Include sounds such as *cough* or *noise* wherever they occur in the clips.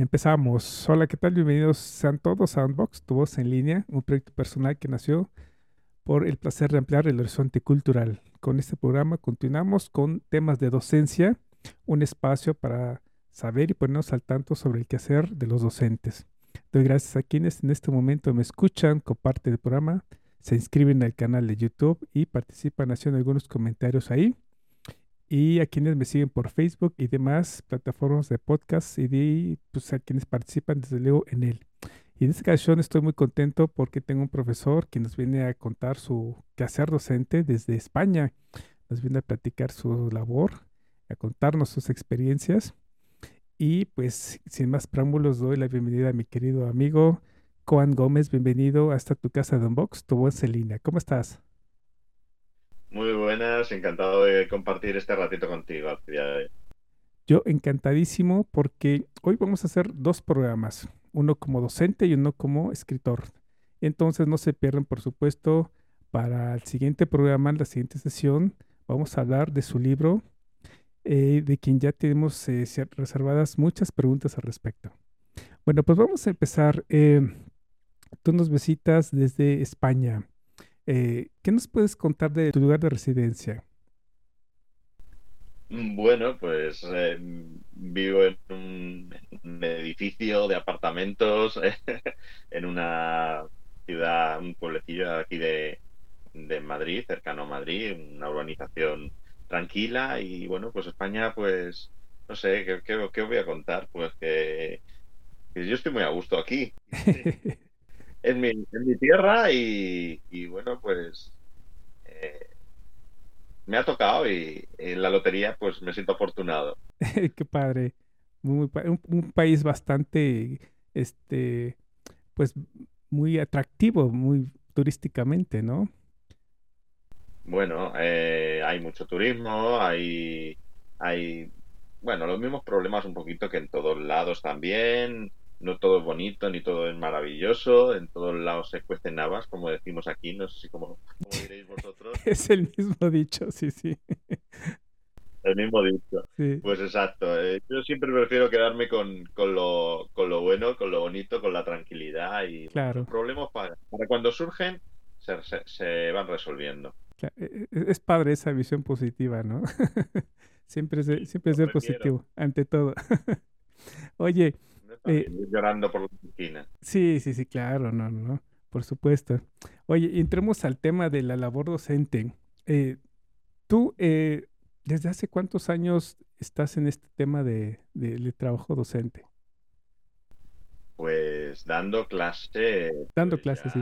Empezamos. Hola, ¿qué tal? Bienvenidos sean todos a Unbox, tu voz en línea, un proyecto personal que nació por el placer de ampliar el horizonte cultural. Con este programa continuamos con temas de docencia, un espacio para saber y ponernos al tanto sobre el quehacer de los docentes. Doy gracias a quienes en este momento me escuchan, comparten el programa, se inscriben al canal de YouTube y participan haciendo algunos comentarios ahí. Y a quienes me siguen por Facebook y demás plataformas de podcast y de, pues, a quienes participan desde luego en él. Y en esta ocasión estoy muy contento porque tengo un profesor que nos viene a contar su quehacer docente desde España. Nos viene a platicar su labor, a contarnos sus experiencias. Y pues sin más preámbulos doy la bienvenida a mi querido amigo Juan Gómez. Bienvenido hasta tu casa de Unbox, tu voz en línea. ¿Cómo estás? Muy buenas, encantado de compartir este ratito contigo. Yo encantadísimo porque hoy vamos a hacer dos programas, uno como docente y uno como escritor. Entonces no se pierdan, por supuesto, para el siguiente programa, la siguiente sesión, vamos a hablar de su libro eh, de quien ya tenemos eh, reservadas muchas preguntas al respecto. Bueno, pues vamos a empezar. Eh, tú nos visitas desde España. ¿Qué nos puedes contar de tu lugar de residencia? Bueno, pues vivo en un, edificio de apartamentos *laughs* en una ciudad, un pueblecillo aquí de, de Madrid, cercano a Madrid, una urbanización tranquila y bueno, pues España, pues no sé, ¿qué, qué, voy a contar? Pues que, yo estoy muy a gusto aquí. *laughs* en, mi, en mi tierra y, bueno, pues eh, me ha tocado y en la lotería pues me siento afortunado. *laughs* Qué padre. Muy, un, un, país bastante, este, pues muy atractivo, muy turísticamente, ¿no? Bueno, eh, hay mucho turismo, hay, hay, bueno, los mismos problemas un poquito que en todos lados también. No todo es bonito, ni todo es maravilloso. En todos lados se cuecen habas, como decimos aquí. No sé si como, diréis vosotros. *laughs* es el mismo dicho, sí, sí. El mismo dicho. Pues exacto. Eh, yo siempre prefiero quedarme con, con, lo, con lo bueno, con lo bonito, con la tranquilidad y claro. los problemas para, para cuando surgen se, se van resolviendo. E, e, es padre esa visión positiva, ¿no? *laughs* siempre, siempre ser positivo, ante todo. *laughs* Oye. Eh, llorando por la esquina. Sí, sí, sí, claro, no, no, por supuesto. Oye, entremos al tema de la labor docente. Eh, tú, eh, ¿desde hace cuántos años estás en este tema de, de, trabajo docente? Pues dando clase. Dando pues clase, sí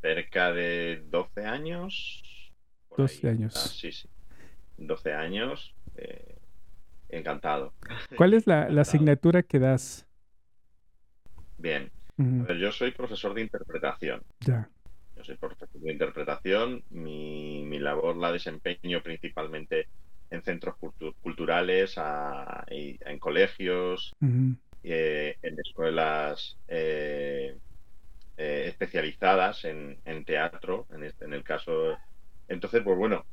cerca de 12 años. 12 años. Ah, sí, sí. 12 años. Eh, encantado. ¿Cuál es la, asignatura que das? Bien. yo soy profesor de interpretación. Ya. Yo soy profesor de interpretación. Mi, mi labor la desempeño principalmente en centros culturales, en colegios, eh, en escuelas eh, eh, especializadas en, teatro, en, este, en el caso. Entonces, pues bueno,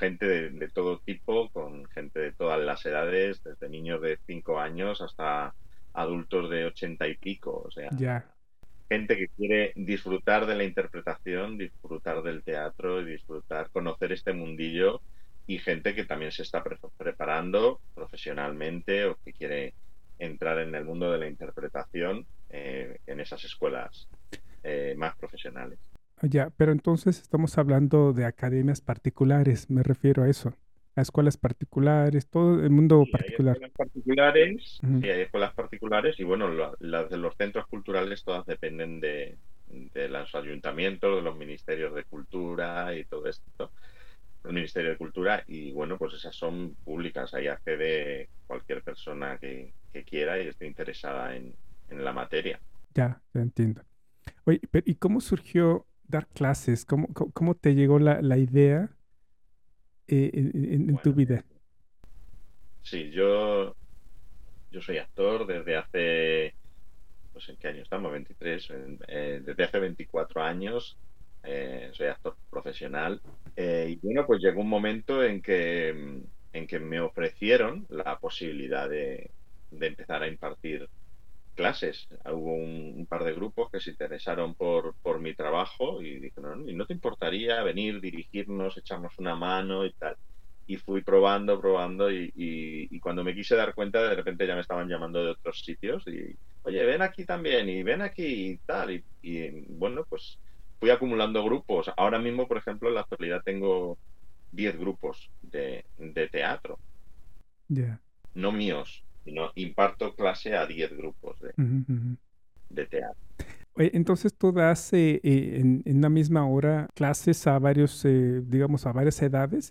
gente de, todo tipo, con gente de todas las edades, desde niños de 5 años hasta adultos de 80 y pico. O sea, gente que quiere disfrutar de la interpretación, disfrutar del teatro y disfrutar, conocer este mundillo y gente que también se está preparando profesionalmente o que quiere entrar en el mundo de la interpretación eh, en esas escuelas eh, más profesionales. Ya, pero entonces estamos hablando de academias particulares, me refiero a eso, a escuelas particulares, todo el mundo particular. Hay escuelas particulares, sí, hay escuelas particulares y bueno, las de los centros culturales todas dependen de, de los ayuntamientos, de los ministerios de cultura y todo esto. el Ministerio de Cultura y bueno, pues esas son públicas, ahí accede cualquier persona que, quiera y esté interesada en, la materia. Ya, ya entiendo. Oye, ¿y cómo surgió dar clases? ¿Cómo, cómo te llegó la, idea eh, en, tu vida? Sí, yo, yo soy actor desde hace, pues en qué año estamos, 23, eh, desde hace 24 años eh, soy actor profesional. Y bueno, pues llegó un momento en que, en que me ofrecieron la posibilidad de, empezar a impartir clases. Hubo un, par de grupos que se interesaron por, por mi trabajo y dijeron, ¿y no te importaría venir, dirigirnos, echarnos una mano y tal? Y fui probando, probando y, y, cuando me quise dar cuenta, de repente ya me estaban llamando de otros sitios y, oye, ven aquí también y ven aquí y tal. Y, y bueno, pues fui acumulando grupos. Ahora mismo, por ejemplo, en la actualidad tengo 10 grupos de, teatro. No míos, sino imparto clase a 10 grupos de, de teatro entonces tú das eh, eh, en, en, una misma hora clases a varios, eh, digamos, a varias edades,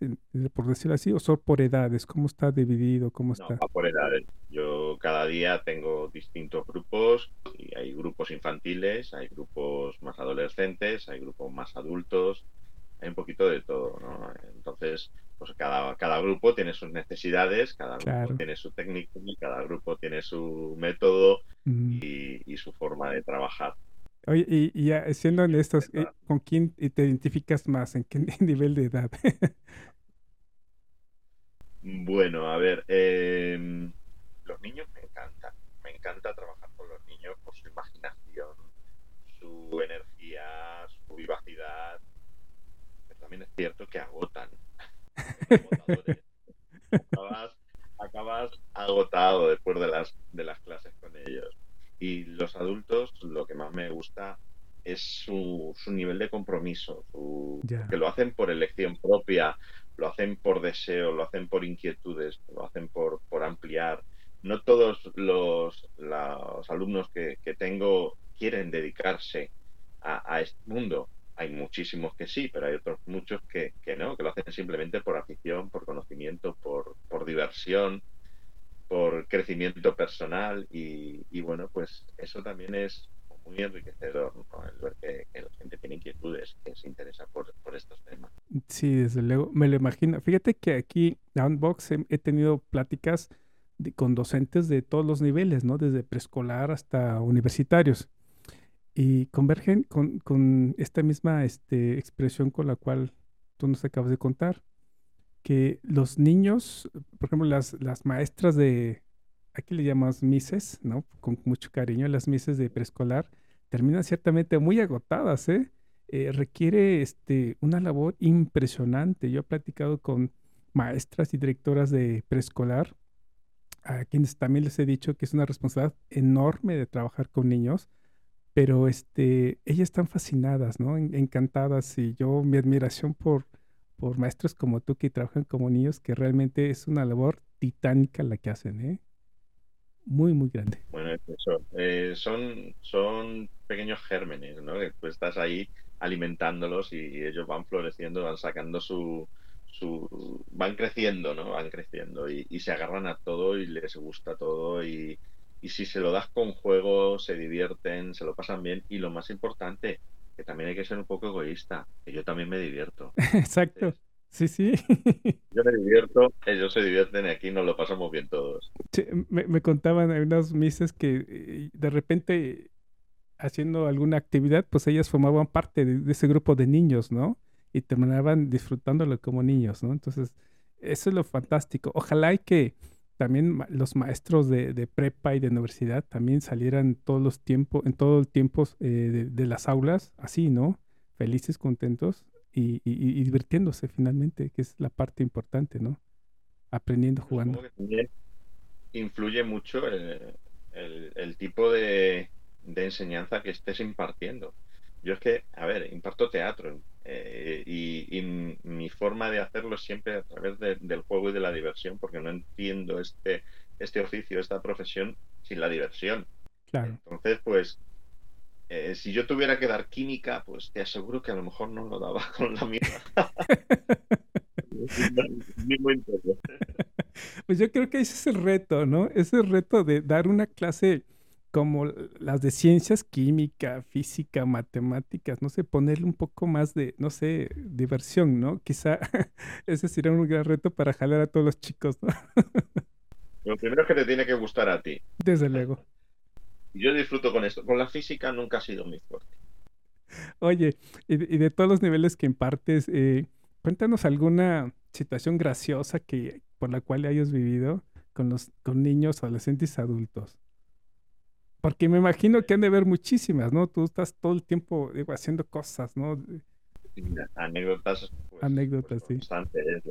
por decirlo así, o solo por edades, ¿cómo está dividido? ¿Cómo está? No, por edades. Yo cada día tengo distintos grupos, y hay grupos infantiles, hay grupos más adolescentes, hay grupos más adultos, hay un poquito de todo, ¿no? Entonces, pues cada, cada grupo tiene sus necesidades, cada grupo tiene su técnica, cada grupo tiene su método y, y su forma de trabajar. Oye, y, ya siendo honestos, eh, ¿con quién te identificas más? ¿En qué *laughs* nivel de edad? bueno, a ver, em, los niños me encantan. Me encanta trabajar con los niños por su imaginación, su energía, su vivacidad. Pero también es cierto que agotan. Acabas, acabas agotado después de las, de las clases con ellos. Y los adultos, lo que más me gusta es su, su nivel de compromiso, que lo hacen por elección propia, lo hacen por deseo, lo hacen por inquietudes, lo hacen por, por ampliar. No todos los, los alumnos que, que, tengo quieren dedicarse a, a, este mundo. Hay muchísimos que sí, pero hay otros muchos que, que no, que lo hacen simplemente por afición, por conocimiento, por, por diversión por crecimiento personal y, bueno, pues eso también es muy enriquecedor, el ver que, la gente tiene inquietudes, que se interesa por, estos temas. Sí, desde luego, me lo imagino. Fíjate que aquí en Unbox he, tenido pláticas con docentes de todos los niveles, ¿no? Desde preescolar hasta universitarios. Y convergen con, con esta misma este, expresión con la cual tú nos acabas de contar que los niños, por ejemplo, las, las maestras de, aquí le llamamos mises, ¿no? Con mucho cariño, las mises de preescolar, terminan ciertamente muy agotadas, ¿eh? ¿eh? requiere este, una labor impresionante. Yo he platicado con maestras y directoras de preescolar, a quienes también les he dicho que es una responsabilidad enorme de trabajar con niños, pero este, ellas están fascinadas, ¿no? encantadas y yo mi admiración por por maestros como tú que trabajan como niños, que realmente es una labor titánica la que hacen, ¿eh? Muy, muy grande. Bueno, eso. Eh, son, son pequeños gérmenes, ¿no? Que tú estás ahí alimentándolos y ellos van floreciendo, van sacando su, su van creciendo, ¿no? Van creciendo y, y, se agarran a todo y les gusta todo y, y si se lo das con juego, se divierten, se lo pasan bien y lo más importante, que también hay que ser un poco egoísta, que yo también me divierto. *laughs* Exacto. Sí, sí. *laughs* Yo me divierto, ellos se divierten y aquí nos lo pasamos bien todos. me, me, contaban unas mises que eh, de repente haciendo alguna actividad, pues ellas formaban parte de, ese grupo de niños, ¿no? Y terminaban disfrutándolo como niños, ¿no? Entonces, eso es lo fantástico. Ojalá y que también los maestros de, prepa y de universidad también salieran todos los tiempos, en todo el tiempo eh, de, las aulas, así, ¿no? Felices, contentos y, divirtiéndose finalmente, que es la parte importante, ¿no? Aprendiendo, jugando. influye mucho el, tipo de, enseñanza que estés impartiendo. Yo es que, a ver, imparto teatro eh, y, mi forma de hacerlo es siempre a través del juego y de la diversión, porque no entiendo este, este oficio, esta profesión sin la diversión. Claro. Entonces, pues, eh, si yo tuviera que dar química, pues te aseguro que a lo mejor no lo daba *laughs* con la misma. *laughs* pues yo creo que ese es el reto, ¿no? Ese es el reto de dar una clase como las de ciencias, química, física, matemáticas, no sé, ponerle un poco más de, no sé, diversión, ¿no? Quizá *laughs* ese sería un gran reto para jalar a todos los chicos, ¿no? *laughs* Lo primero es que te tiene que gustar a ti. Desde luego. Yo disfruto con esto. Con la física nunca ha sido muy fuerte. Oye, y de, todos los niveles que impartes, eh, cuéntanos alguna situación graciosa que por la cual hayas vivido con los con niños, adolescentes y adultos. Porque me imagino que han de haber muchísimas, ¿no? Tú estás todo el tiempo digo, haciendo cosas, ¿no? Anécdotas. Pues, Anécdotas, pues, sí.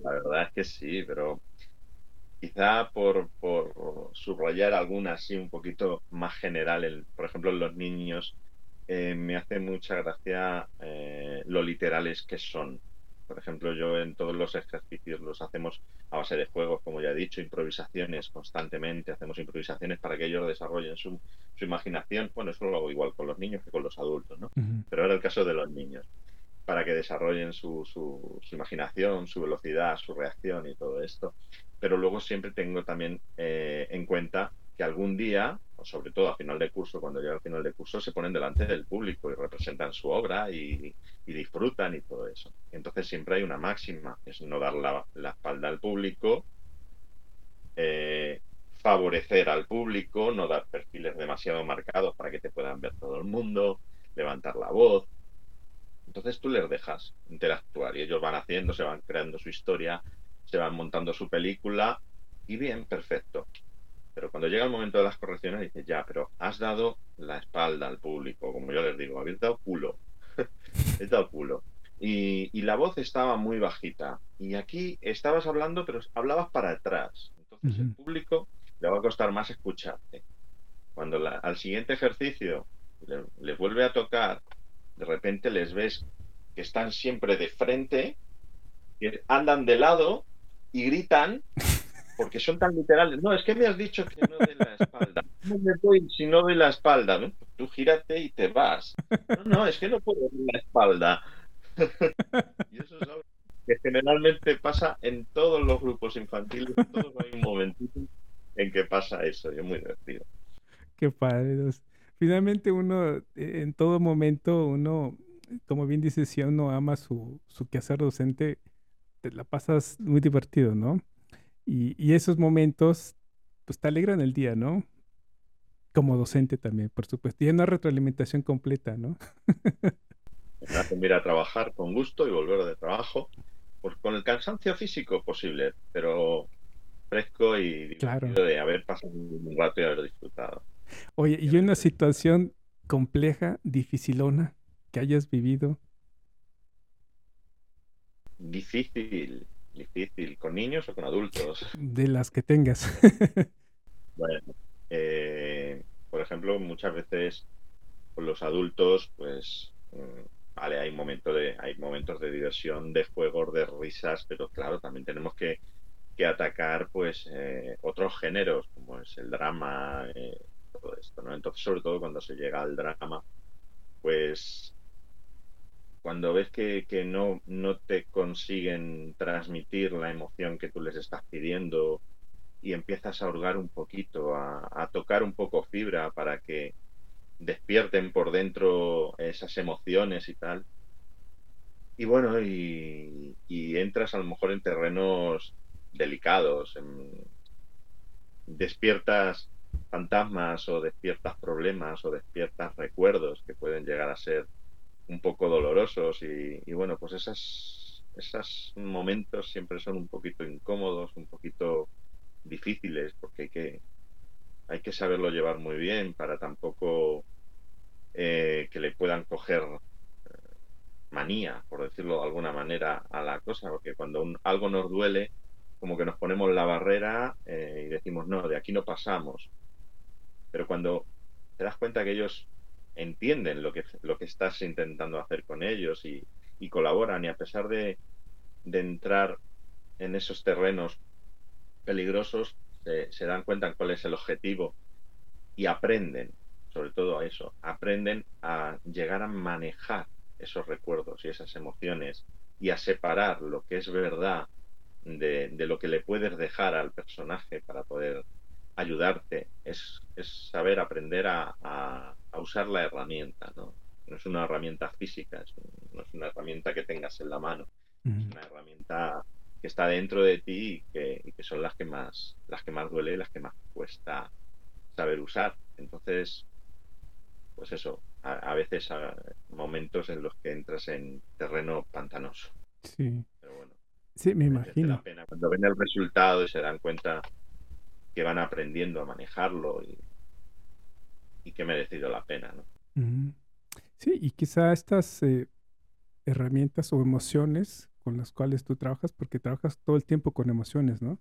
la verdad es que sí, pero quizá por, por subrayar algunas así un poquito más general, por ejemplo, en los niños, eh, me hace mucha gracia eh, lo literales que son. Por ejemplo, yo en todos los ejercicios los hacemos a base de juegos, como ya he dicho, improvisaciones constantemente, hacemos improvisaciones para que ellos desarrollen su, su imaginación. Bueno, eso lo hago igual con los niños que con los adultos, ¿no? Pero era el caso de los niños, para que desarrollen su, su, su, imaginación, su velocidad, su reacción y todo esto. Pero luego siempre tengo también eh, en cuenta que algún día, o sobre todo a final de curso, cuando llega al final de curso, se ponen delante del público y representan su obra y, disfrutan y todo eso. Entonces siempre hay una máxima, es no dar la, espalda al público, eh, favorecer al público, no dar perfiles demasiado marcados para que te puedan ver todo el mundo, levantar la voz. Entonces tú les dejas interactuar y ellos van haciendo, se van creando su historia, se van montando su película y bien, perfecto. Pero cuando llega el momento de las correcciones, dices, ya, pero has dado la espalda al público, como yo les digo, habéis dado culo. *laughs* Has dado culo. Y, la voz estaba muy bajita. Y aquí estabas hablando, pero hablabas para atrás. Entonces el público le va a costar más escucharte. Cuando al siguiente ejercicio les vuelve a tocar, de repente les ves que están siempre de frente, que andan de lado y gritan porque son tan literales. No, es que me has dicho que no de la espalda. No me voy si no doy la espalda. ¿no? Tú gírate y te vas. No, no, es que no puedo dar la espalda. *laughs* y eso es algo que generalmente pasa en todos los grupos infantiles. Todos hay un momentito en que pasa eso. Y es muy divertido. Qué padre. Finalmente uno, en todo momento, uno, como bien dices, si uno ama su, su quehacer docente, te la pasas muy divertido, ¿no? Y, esos momentos, pues te alegran el día, ¿no? Como docente también, por supuesto. Y una retroalimentación completa, ¿no? Me hacen ir a trabajar con gusto y volver de trabajo, pues con el cansancio físico posible, pero fresco y claro. de haber pasado un rato y haber disfrutado. Oye, y una situación compleja, dificilona, que hayas vivido. Difícil difícil, ¿con niños o con adultos? De las que tengas. *laughs* bueno, eh, por ejemplo, muchas veces con los adultos, pues, mm, vale, hay, momento de, hay momentos de diversión, de juegos, de risas, pero claro, también tenemos que, que atacar, pues, eh, otros géneros, como es el drama, eh, todo esto, ¿no? Entonces, sobre todo cuando se llega al drama, pues cuando ves que, no, no te consiguen transmitir la emoción que tú les estás pidiendo y empiezas a hurgar un poquito, a, tocar un poco fibra para que despierten por dentro esas emociones y tal. Y bueno, y, entras a lo mejor en terrenos delicados, despiertas fantasmas o despiertas problemas o despiertas recuerdos que pueden llegar a ser un poco dolorosos y, bueno, pues esas, esos momentos siempre son un poquito incómodos, un poquito difíciles, porque hay que, hay que saberlo llevar muy bien para tampoco eh, que le puedan coger eh, manía, por decirlo de alguna manera, a la cosa, porque cuando algo nos duele, como que nos ponemos la barrera eh, y decimos, no, de aquí no pasamos. Pero cuando te das cuenta que ellos entienden lo que, lo que estás intentando hacer con ellos y, colaboran. Y a pesar de, entrar en esos terrenos peligrosos se, dan cuenta cuál es el objetivo y aprenden, sobre todo a eso, aprenden a llegar a manejar esos recuerdos y esas emociones y a separar lo que es verdad de, lo que le puedes dejar al personaje para poder ayudarte, es, saber aprender a, usar la herramienta, ¿no? No es una herramienta física, no es una herramienta que tengas en la mano, es una herramienta que está dentro de ti y que, son las que más las que más duele y las que más cuesta saber usar. Entonces, pues eso, a, veces a momentos en los que entras en terreno pantanoso. Sí. Pero bueno. Sí, me imagino. Cuando ven el resultado y se dan cuenta que van aprendiendo a manejarlo y, y que merecido la pena, ¿no? Sí, y quizá estas eh, herramientas o emociones con las cuales tú trabajas, porque trabajas todo el tiempo con emociones, ¿no?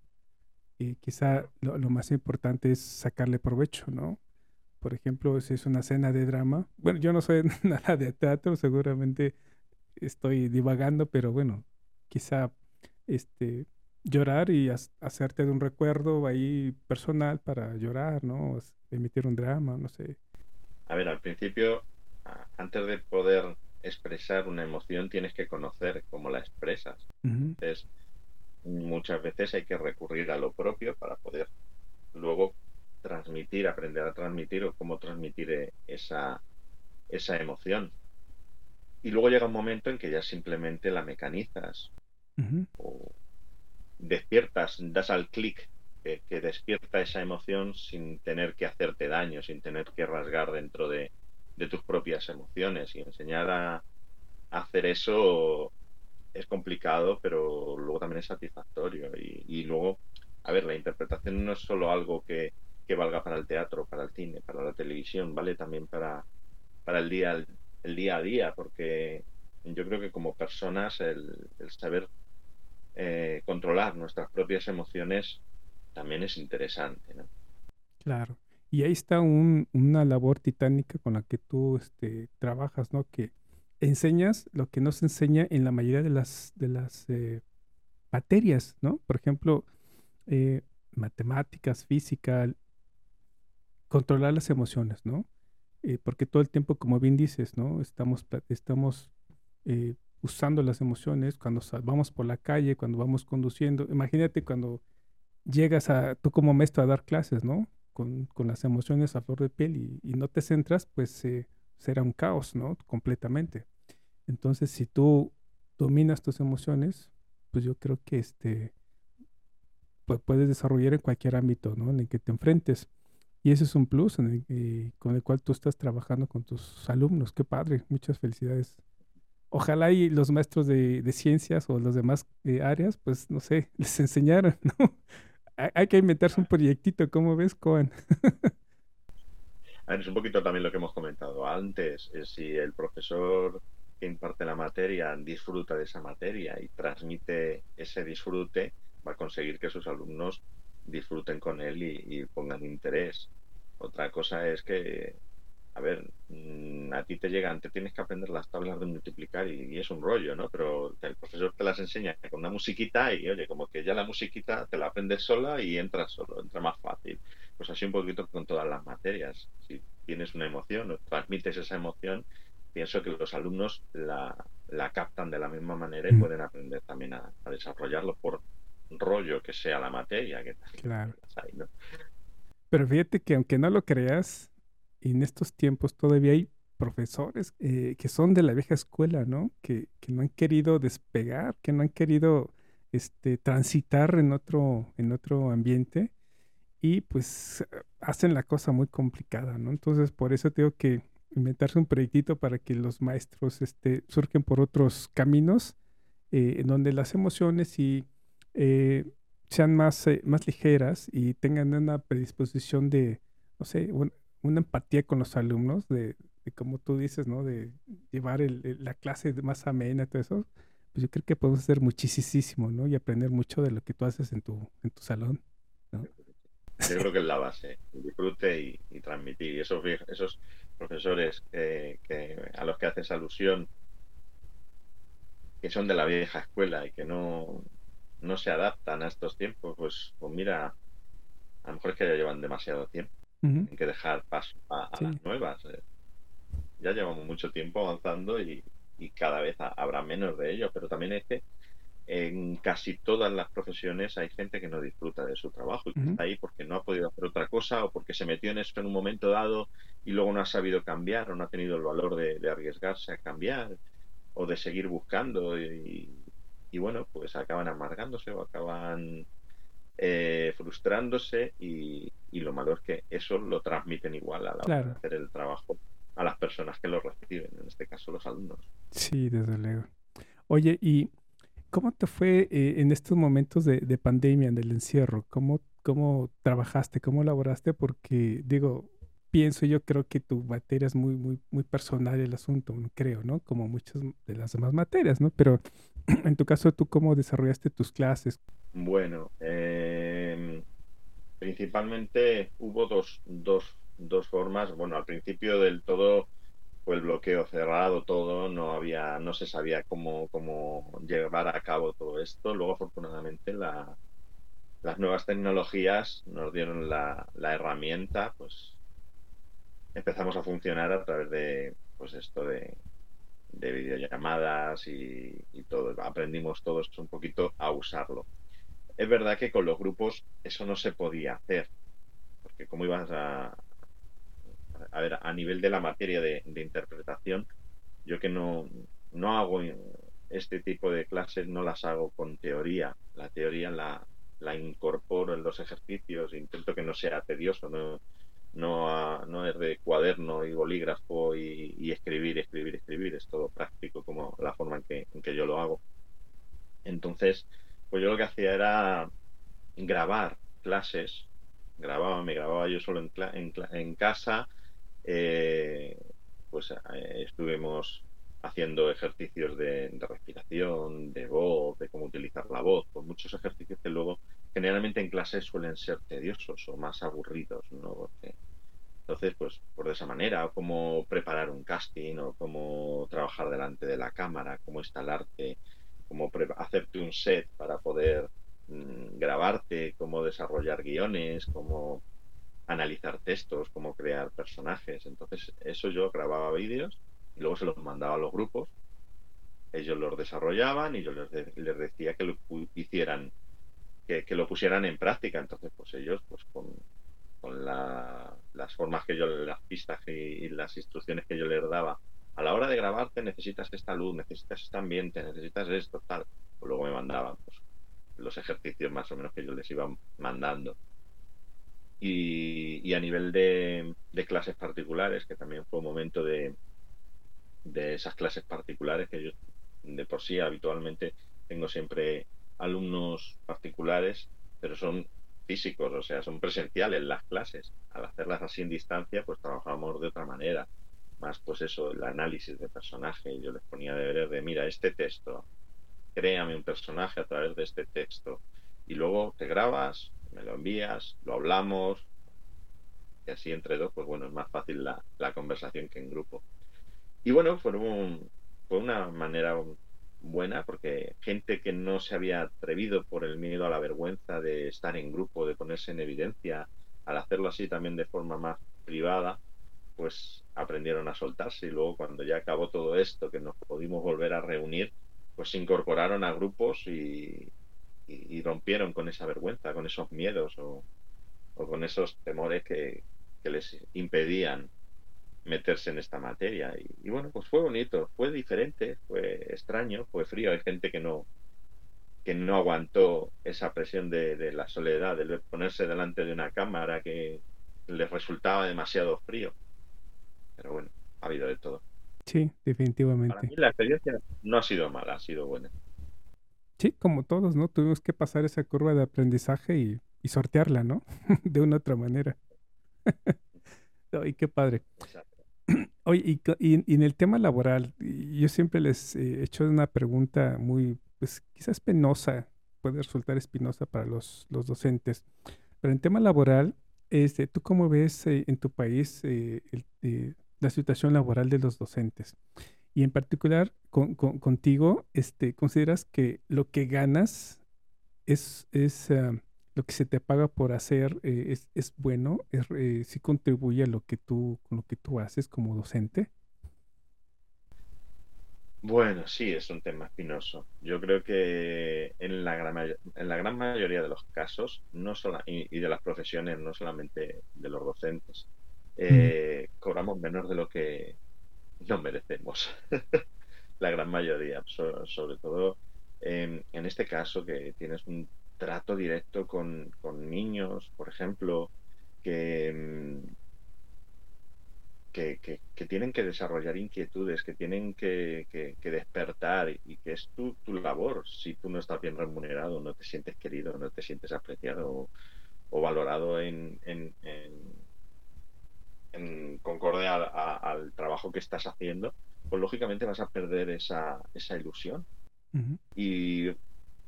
Y quizá lo, más importante es sacarle provecho, ¿no? Por ejemplo, si es una escena de drama, bueno, yo no soy *laughs* nada de teatro, seguramente estoy divagando, pero bueno, quizá este llorar y hacerte de un recuerdo ahí personal para llorar, ¿no? Emitir un drama, no sé. A ver, al principio, antes de poder expresar una emoción tienes que conocer cómo la expresas. Entonces, muchas veces hay que recurrir a lo propio para poder luego transmitir, aprender a transmitir o cómo transmitir esa, esa emoción. Y luego llega un momento en que ya simplemente la mecanizas o despiertas, das al clic que, despierta esa emoción sin tener que hacerte daño, sin tener que rasgar dentro de, de tus propias emociones y enseñar a, hacer eso es complicado, pero luego también es satisfactorio. Y, luego, a ver, la interpretación no es solo algo que, valga para el teatro, para el cine, para la televisión, vale también para, para el, día, el, día a día, porque yo creo que como personas el, saber eh, controlar nuestras propias emociones también es interesante. ¿no? Claro. Y ahí está una labor titánica con la que tú este, trabajas, ¿no? Que enseñas lo que no se enseña en la mayoría de las, de las eh, materias, ¿no? Por ejemplo, eh, matemáticas, física, controlar las emociones, ¿no? Porque todo el tiempo, como bien dices, ¿no? Estamos, estamos usando las emociones cuando vamos por la calle, cuando vamos conduciendo. Imagínate cuando llegas a, tú como maestro a dar clases, ¿no? con, las emociones a flor de piel y, no te centras, pues eh, será un caos, ¿no? Completamente. Entonces, si tú dominas tus emociones, pues yo creo que este, pues puedes desarrollar en cualquier ámbito, ¿no? En el que te enfrentes. Y ese es un plus eh, con el cual tú estás trabajando con tus alumnos. Qué padre, muchas felicidades. Ojalá y los maestros de, ciencias o las demás eh, áreas, pues no sé, *laughs* les enseñaran, ¿no? hay que inventarse un proyectito, ¿cómo ves, Cohen? *laughs* es un poquito también lo que hemos comentado antes. Es si el profesor que imparte la materia disfruta de esa materia y transmite ese disfrute, va a conseguir que sus alumnos disfruten con él y pongan interés. Otra cosa es que a ver, mm, a ti te llegan, te tienes que aprender las tablas de multiplicar y, es un rollo, ¿no? Pero el profesor te las enseña con una musiquita y, oye, como que ya la musiquita te la aprendes sola y entras solo, entra más fácil. Pues así un poquito con todas las materias. Si tienes una emoción o transmites esa emoción, pienso que los alumnos la, captan de la misma manera y mm. pueden aprender también a, desarrollarlo por rollo que sea la materia que claro. Pero fíjate que aunque no lo creas, en estos tiempos todavía hay profesores eh, que son de la vieja escuela, ¿no? Que, no han querido despegar, que no han querido este, transitar en otro, en otro ambiente y pues hacen la cosa muy complicada, ¿no? Entonces por eso tengo que inventarse un proyectito para que los maestros este, surgen por otros caminos eh, en donde las emociones y eh, sean más, más ligeras y tengan una predisposición de, no sé, una empatía con los alumnos, de, como tú dices, ¿no? De llevar la clase más amena, todo eso, pues yo creo que podemos hacer muchísimo, ¿no? Y aprender mucho de lo que tú haces en tu, en tu salón, Yo creo que es la *laughs* base, disfrute y, transmitir. Y esos, esos profesores que, a los que haces alusión, que son de la vieja escuela y que no, no se adaptan a estos tiempos, pues, pues mira, a lo mejor es que ya llevan demasiado tiempo. Hay que dejar paso a, las nuevas. Eh. Ya llevamos mucho tiempo avanzando y, cada vez habrá menos de ello, pero también es que en casi todas las profesiones hay gente que no disfruta de su trabajo y que está ahí porque no ha podido hacer otra cosa o porque se metió en eso en un momento dado y luego no ha sabido cambiar o no ha tenido el valor de, arriesgarse a cambiar o de seguir buscando y, bueno, pues acaban amargándose o acaban eh, frustrándose y, lo malo es que eso lo transmiten igual a la hora de hacer el trabajo a las personas que lo reciben, en este caso los alumnos. Sí, desde luego. Oye, y ¿Cómo te fue eh, en estos momentos de, de, pandemia, del encierro? ¿Cómo, ¿Cómo trabajaste? ¿Cómo laboraste? Porque, digo, pienso yo, creo que tu materia es muy, muy, muy personal el asunto, creo, ¿no? Como muchas de las demás materias, ¿no? Pero *clears throat* en tu caso, ¿tú cómo desarrollaste tus clases? Bueno, em, principalmente hubo dos, dos, dos formas. Bueno, al principio del todo fue el bloqueo cerrado todo, no había, no se sabía cómo, cómo llevar a cabo todo esto. Luego, afortunadamente, la, las nuevas tecnologías nos dieron la, la, herramienta, pues empezamos a funcionar a través de pues esto de, de videollamadas y, y todo. Aprendimos todos un poquito a usarlo. Es verdad que con los grupos eso no se podía hacer, porque cómo ibas a, a ver, a nivel de la materia de, interpretación, yo que no, no hago este tipo de clases, no las hago con teoría. La teoría la, la incorporo en los ejercicios, intento que no sea tedioso, no, no, no es de cuaderno y bolígrafo y, escribir, escribir, escribir, es todo práctico como la forma en que, en que yo lo hago. Entonces, pues yo lo que hacía era grabar clases, grababa, me grababa yo solo en, casa, eh, pues eh, estuvimos haciendo ejercicios de, respiración, de voz, de cómo utilizar la voz, con muchos ejercicios que luego generalmente en clase suelen ser tediosos o más aburridos, ¿no? entonces, pues por esa manera, cómo preparar un casting, o cómo trabajar delante de la cámara, cómo instalarte, cómo hacerte un set para poder mm, grabarte, cómo desarrollar guiones, cómo analizar textos, cómo crear personajes. Entonces, eso yo grababa vídeos y luego se los mandaba a los grupos. Ellos los desarrollaban y yo les, les decía que lo hicieran, que, lo pusieran en práctica. Entonces, pues ellos, pues con, con las formas que yo, las pistas y, las instrucciones que yo les daba, a la hora de grabarte necesitas esta luz, necesitas este ambiente, necesitas esto, tal. Pues luego me mandaban pues, los ejercicios más o menos que yo les iba mandando. Y, a nivel de, clases particulares, que también fue un momento de, de esas clases particulares que yo de por sí habitualmente tengo siempre alumnos particulares, pero son físicos, o sea, son presenciales las clases. Al hacerlas así en distancia, pues trabajamos de otra manera. Más pues eso, el análisis de personaje. Yo les ponía deberes de, mira, este texto, créame un personaje a través de este texto. Y luego te grabas, me lo envías, lo hablamos, y así entre dos, pues bueno, es más fácil la, conversación que en grupo. Y bueno, fue, fue una manera buena porque gente que no se había atrevido por el miedo a la vergüenza de estar en grupo, de ponerse en evidencia, al hacerlo así también de forma más privada, pues aprendieron a soltarse y luego cuando ya acabó todo esto, que nos pudimos volver a reunir, pues se incorporaron a grupos y, y, rompieron con esa vergüenza, con esos miedos o, con esos temores que, les impedían meterse en esta materia. Y, bueno, pues fue bonito, fue diferente, fue extraño, fue frío. Hay gente que no que no aguantó esa presión de, la soledad, de ponerse delante de una cámara que les resultaba demasiado frío. Pero bueno, ha habido de todo. Sí, definitivamente. Para mí la experiencia no ha sido mala, ha sido buena. Sí, como todos, ¿no? Tuvimos que pasar esa curva de aprendizaje y, sortearla, ¿no? *laughs* de una otra manera. *laughs* Ay, qué padre. *clears throat* Oye, y, en el tema laboral, yo siempre les he hecho una pregunta muy, pues quizás penosa, puede resultar espinosa para los, los docentes, pero en tema laboral, este, ¿tú cómo ves eh, en tu país eh, eh, la situación laboral de los docentes? Y en particular, con, contigo, este, ¿consideras que lo que ganas es, es ah, lo que se te paga por hacer eh, es, es, bueno? Es, eh, ¿Sí contribuye a lo que tú, con lo que tú haces como docente? Bueno, sí, es un tema espinoso. Yo creo que en la gran, en la gran mayoría de los casos, no solo, y, de las profesiones, no solamente de los docentes, eh, cobramos menos de lo que nos merecemos. *laughs* la gran mayoría, sobre, todo en este caso que tienes un trato directo con, con niños, por ejemplo, que, mm, que, tienen que desarrollar inquietudes, que tienen que, despertar y que es tu, tu, labor. Si tú no estás bien remunerado, no te sientes querido, no te sientes apreciado o, valorado en, en, en, concordia al trabajo que estás haciendo, pues lógicamente vas a perder esa, esa ilusión. Y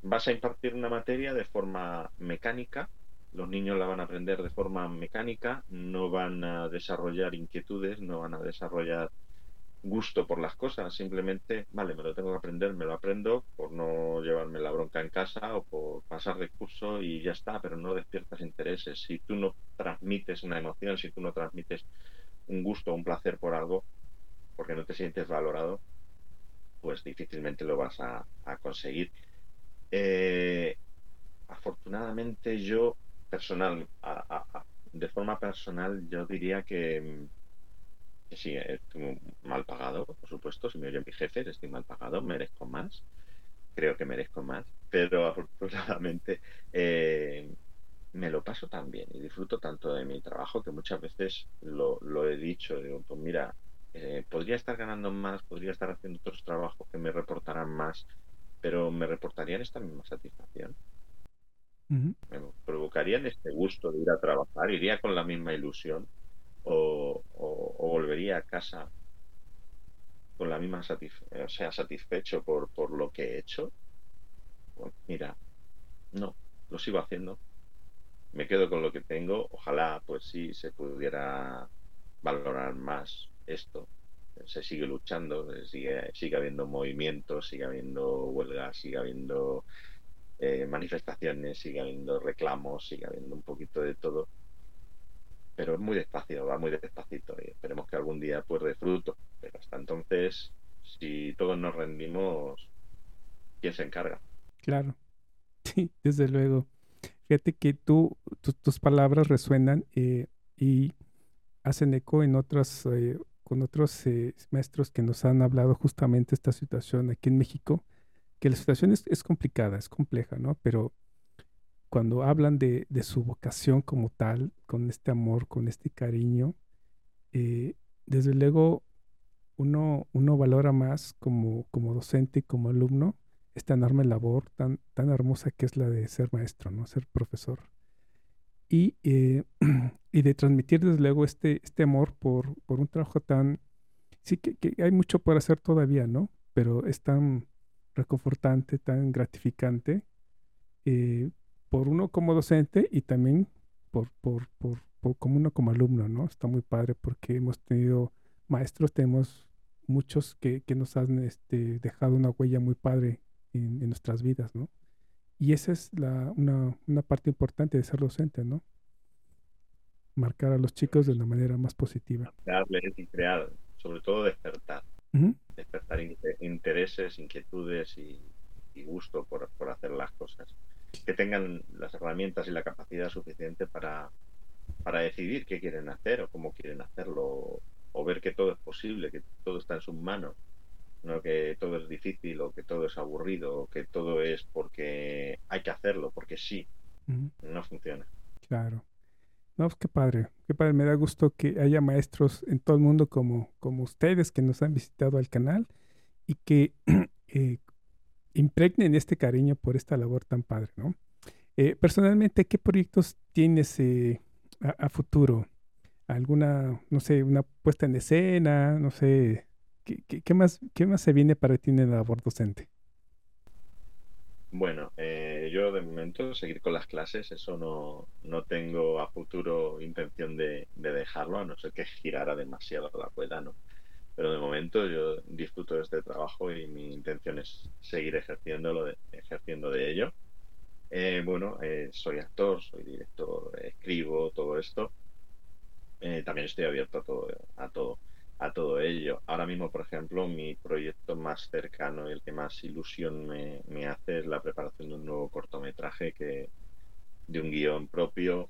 vas a impartir una materia de forma mecánica los niños la van a aprender de forma mecánica, no van a desarrollar inquietudes, no van a desarrollar gusto por las cosas, simplemente, vale, me lo tengo que aprender, me lo aprendo por no llevarme la bronca en casa o por pasar de curso y ya está, pero no despiertas intereses. Si tú no transmites una emoción, si tú no transmites un gusto, un placer por algo, porque no te sientes valorado, pues difícilmente lo vas a, conseguir. Eh, afortunadamente yo personal, de forma personal, yo diría que, sí, estoy mal pagado, por supuesto. Si me oye mi jefe, estoy mal pagado, merezco más. Creo que merezco más, pero *laughs* afortunadamente eh, me lo paso tan bien y disfruto tanto de mi trabajo que muchas veces lo, he dicho. Digo, pues mira, eh, podría estar ganando más, podría estar haciendo otros trabajos que me reportarán más, pero me reportarían esta misma satisfacción. Me provocarían este gusto de ir a trabajar, iría con la misma ilusión o, volvería a casa con la misma satisfacción, o sea, satisfecho por, por lo que he hecho. Pues mira, no, lo sigo haciendo. Me quedo con lo que tengo. Ojalá, pues sí, se pudiera valorar más esto. Se sigue luchando, sigue, sigue habiendo movimientos, sigue habiendo huelgas, sigue habiendo eh, manifestaciones, sigue habiendo reclamos, sigue habiendo un poquito de todo. Pero es muy despacio, va muy despacito y esperemos que algún día pues dé fruto. Pero hasta entonces, si todos nos rendimos, ¿quién se encarga? Claro, *laughs* sí, desde luego. Fíjate que tú, tus palabras resuenan eh, y hacen eco en otras, eh, con otros maestros que nos han hablado justamente esta situación aquí en México que la situación es, complicada, es compleja, ¿no? Pero cuando hablan de, su vocación como tal, con este amor, con este cariño, eh, desde luego uno, uno valora más como, como docente y como alumno esta enorme labor tan, tan hermosa que es la de ser maestro, ¿no? Ser profesor. Y, eh, *clears throat* y de transmitir desde luego este, este amor por, por un trabajo tan... Sí que, hay mucho por hacer todavía, ¿no? Pero es tan, reconfortante, tan gratificante, eh, por uno como docente y también por, por, por, como uno como alumno, ¿no? Está muy padre porque hemos tenido maestros, tenemos muchos que, que nos han este, dejado una huella muy padre en, nuestras vidas, ¿no? Y esa es la, una, una, parte importante de ser docente, ¿no? Marcar a los chicos de una manera más positiva. Darles y crear, sobre todo despertar despertar intereses, inquietudes y, gusto por, hacer las cosas. Que tengan las herramientas y la capacidad suficiente para, para decidir qué quieren hacer o cómo quieren hacerlo, o ver que todo es posible, que todo está en sus manos, no que todo es difícil o que todo es aburrido o que todo es porque hay que hacerlo, porque sí. No funciona. Claro. No, pues qué padre, qué padre. Me da gusto que haya maestros en todo el mundo como, como ustedes que nos han visitado al canal y que *clears throat* eh, impregnen este cariño por esta labor tan padre, ¿no? Eh, personalmente, ¿qué proyectos tienes eh, a, futuro? ¿Alguna, no sé, una puesta en escena? No sé, ¿qué, más, qué más se viene para ti en la labor docente? Bueno, eh, yo de momento seguir con las clases, eso no, no tengo a futuro intención de, dejarlo, a no ser que girara demasiado la rueda, ¿no? Pero de momento yo disfruto de este trabajo y mi intención es seguir ejerciéndolo, ejerciendo de ello. Eh, bueno, eh, soy actor, soy director, escribo, todo esto. también estoy abierto. A todo. A todo ello. Ahora mismo, por ejemplo, mi proyecto más cercano y el que más ilusión me, hace es la preparación de un nuevo cortometraje que de un guion propio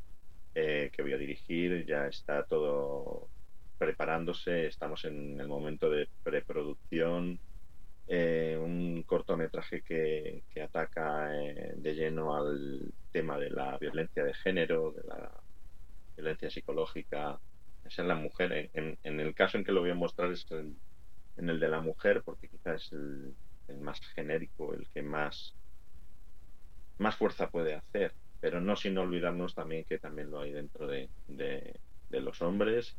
eh, que voy a dirigir. Ya está todo preparándose, estamos en el momento de preproducción. Eh, un cortometraje que, que ataca eh, de lleno al tema de la violencia de género, de la violencia psicológica es en la mujer. En, en, el caso en que lo voy a mostrar es en, el de la mujer, porque quizás es el, más genérico, el que más, más fuerza puede hacer, pero no sin olvidarnos también que también lo hay dentro de, de, los hombres.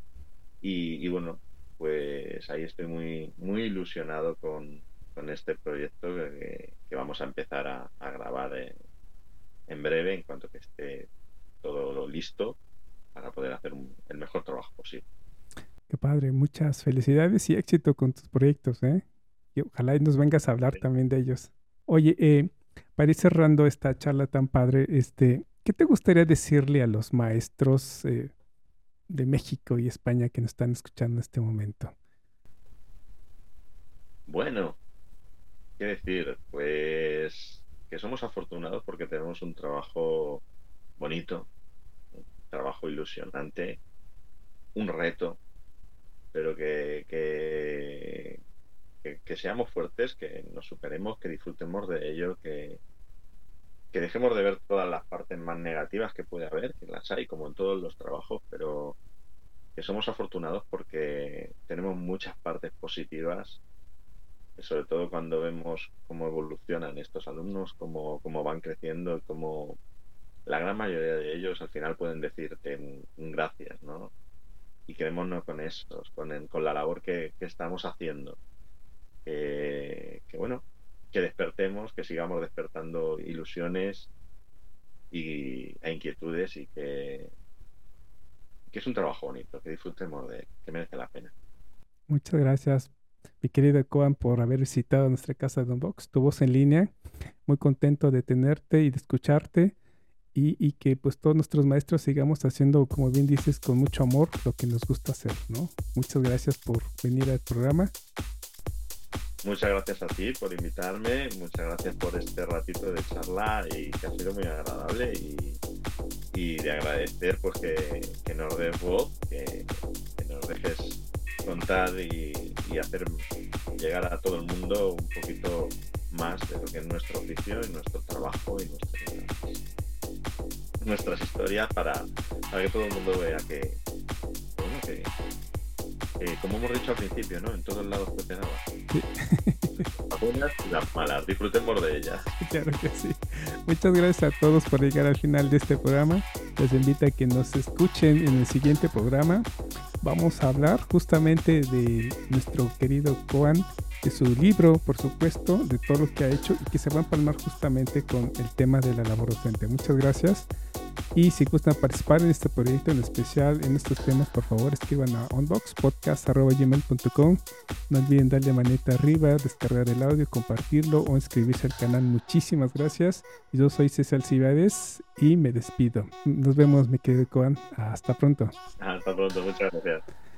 Y, bueno, pues ahí estoy muy, muy ilusionado con, con este proyecto que, que, vamos a empezar a, grabar en, en breve, en cuanto que esté todo listo para poder hacer el mejor trabajo posible. Qué padre, muchas felicidades y éxito con tus proyectos, ¿eh? Y ojalá nos vengas a hablar también de ellos. Oye, eh, para ir cerrando esta charla tan padre, este, ¿qué te gustaría decirle a los maestros eh, de México y España que nos están escuchando en este momento? Bueno, ¿qué decir? Pues que somos afortunados porque tenemos un trabajo bonito, trabajo ilusionante, un reto, pero que, que, que, seamos fuertes, que nos superemos, que disfrutemos de ello, que, que dejemos de ver todas las partes más negativas que puede haber, que las hay como en todos los trabajos, pero que somos afortunados porque tenemos muchas partes positivas, sobre todo cuando vemos cómo evolucionan estos alumnos, cómo, cómo van creciendo, cómo la gran mayoría de ellos al final pueden decirte gracias, ¿no? Y quedémonos con eso, con, con la labor que, estamos haciendo. Que, bueno, que despertemos, que sigamos despertando ilusiones y, e inquietudes y que, que es un trabajo bonito, que disfrutemos de que merece la pena. Muchas gracias, mi querido Coan, por haber visitado nuestra casa de Unbox, tu voz en línea. Muy contento de tenerte y de escucharte y, que pues todos nuestros maestros sigamos haciendo, como bien dices, con mucho amor lo que nos gusta hacer, ¿no? Muchas gracias por venir al programa. Muchas gracias a ti por invitarme, muchas gracias por este ratito de charla y que ha sido muy agradable y, de agradecer pues que, nos des voz, que, nos dejes contar y, y, hacer llegar a todo el mundo un poquito más de lo que es nuestro oficio y nuestro trabajo y nuestro nuestras historias para, que todo el mundo vea que, como hemos dicho al principio, ¿no? En todos lados puede nada. Las buenas y las malas, disfrutemos de ellas. *laughs* Claro que sí. Muchas gracias a todos por llegar al final de este programa. Les invito a que nos escuchen en el siguiente programa. Vamos a hablar justamente de nuestro querido Coan de su libro, por supuesto, de todo lo que ha hecho y que se va a empalmar justamente con el tema de la labor docente. Muchas gracias. Y si gustan participar en este proyecto en especial, en estos temas, por favor escriban a unboxpodcast.gmail.com. No olviden darle manita arriba, descargar el audio, compartirlo o inscribirse al canal. Muchísimas gracias. Yo soy César Cibades y me despido. Nos vemos, mi querido Coan. Hasta pronto. Hasta pronto, muchas gracias.